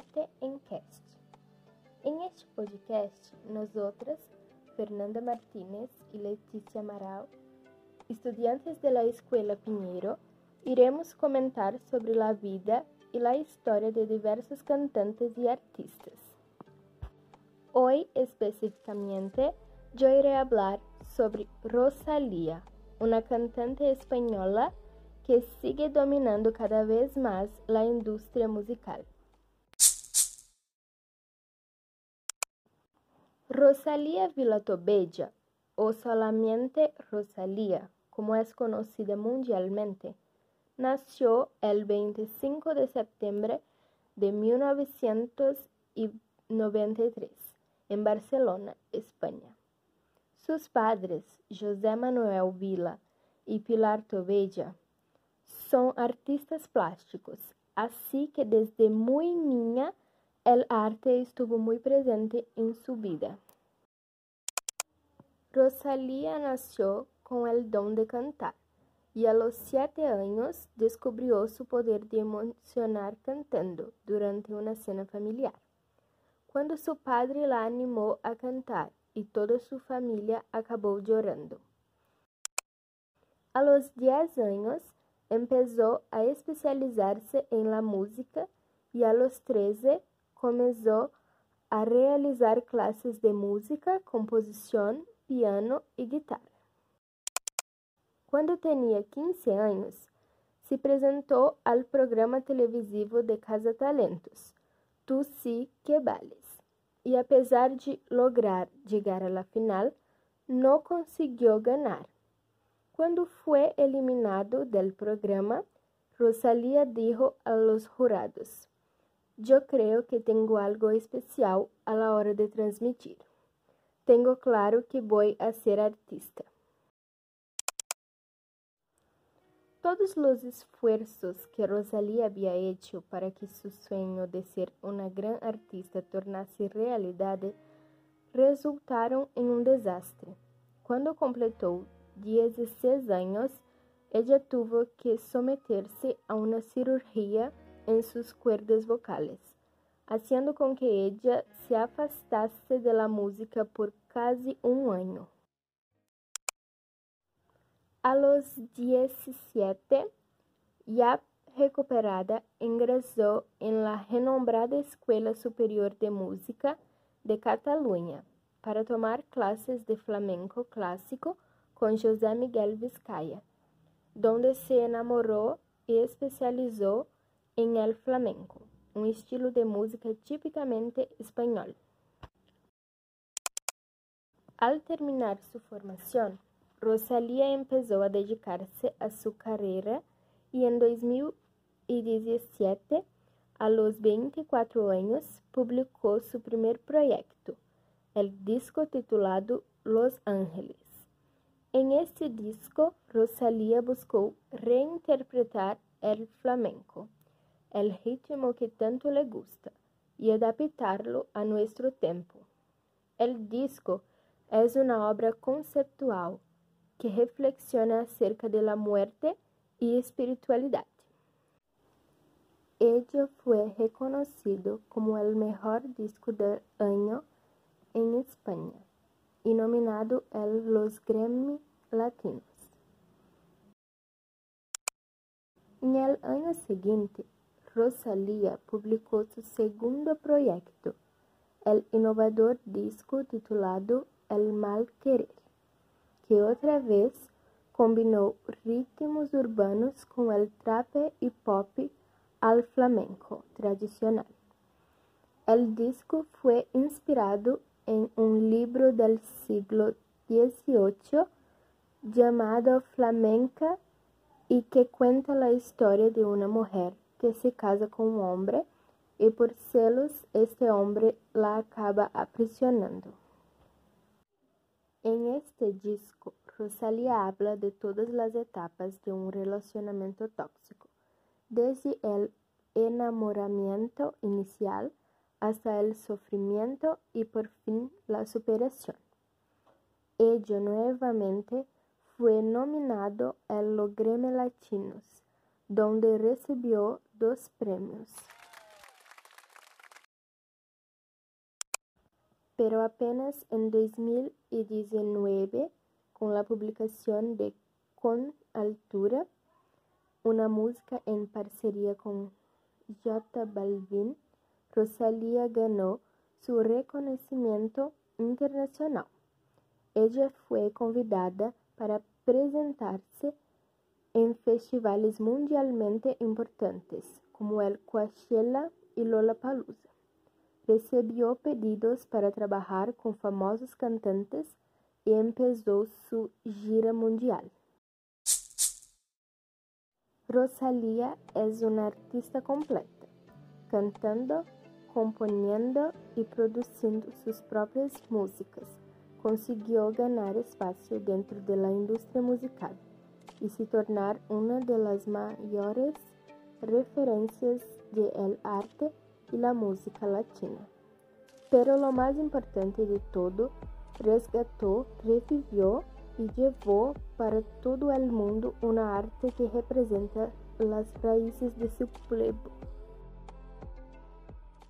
A Arte en Cast. En este podcast, nosotras, Fernanda Martínez y Leticia Amaral, estudiantes de la Escuela Pinheiro, iremos comentar sobre la vida y la historia de diversos cantantes y artistas. Hoy específicamente yo iré a hablar sobre Rosalía, una cantante española que sigue dominando cada vez más la industria musical. Rosalía Villatobella, o solamente Rosalía, como es conocida mundialmente, nació el 25 de septiembre de 1993 en Barcelona, España. Sus padres, José Manuel Vila y Pilar Tobella, son artistas plásticos, así que desde muy niña el arte estuvo muy presente en su vida. Rosalía nació con el don de cantar y a los siete años descubrió su poder de emocionar cantando durante una cena familiar. Cuando su padre la animó a cantar y toda su familia acabó llorando. A los diez años empezó a especializarse en la música y a los 13 comenzó a realizar clases de música, composición, piano y guitarra. Cuando tenía 15 años, se presentó al programa televisivo de Casa Talentos, Tú sí que vales. Y a pesar de lograr a la final, no consiguió ganar. Cuando fue eliminado del programa, Rosalía dijo a los jurados, yo creo que tengo algo especial a la hora de transmitir. Tengo claro que voy a ser artista. Todos los esfuerzos que Rosalía había hecho para que su sueño de ser una gran artista tornase realidad resultaron en un desastre. Cuando completó 16 años, ella tuvo que someterse a una cirugía en sus cuerdas vocales, haciendo con que ella se afastase de la música por casi un año. A los 17, ya recuperada, ingresó en la renombrada Escuela Superior de Música de Cataluña para tomar clases de flamenco clásico con José Miguel Vizcaya, donde se enamoró y especializó en el flamenco, un estilo de música típicamente español. Al terminar su formación, Rosalía empezó a dedicarse a su carrera y en 2017, a los 24 años, publicó su primer proyecto, el disco titulado Los Ángeles. En este disco, Rosalía buscó reinterpretar el flamenco, el ritmo que tanto le gusta, y adaptarlo a nuestro tiempo. El disco es una obra conceptual que reflexiona acerca de la muerte y espiritualidad. Ello fue reconocido como el mejor disco del año en España y nominado a los Grammy Latinos. En el año siguiente, Rosalía publicó su segundo proyecto, el innovador disco titulado El Mal Querer, que otra vez combinó ritmos urbanos con el trap y pop al flamenco tradicional. El disco fue inspirado en un libro del siglo XVIII llamado Flamenca y que cuenta la historia de una mujer que se casa con un hombre y por celos este hombre la acaba aprisionando. En este disco, Rosalía habla de todas las etapas de un relacionamiento tóxico, desde el enamoramiento inicial hasta el sufrimiento y por fin la superación. Ello nuevamente fue nominado los Grammy Latinos, donde recibió dos premios. Pero apenas en 2019, con la publicación de Con Altura, una música en parcería con J Balvin, Rosalía ganó su reconocimiento internacional. Ella fue convidada para presentarse en festivales mundialmente importantes como el Coachella y Lollapalooza. Recibió pedidos para trabajar con famosos cantantes y empezó su gira mundial. Rosalía es una artista completa, cantando, componiendo y produciendo sus propias músicas. Consiguió ganar espacio dentro de la industria musical y se tornar una de las mayores referencias del arte y la música latina. Pero lo más importante de todo, resgató, revivió y llevó para todo el mundo una arte que representa las raíces de su pueblo.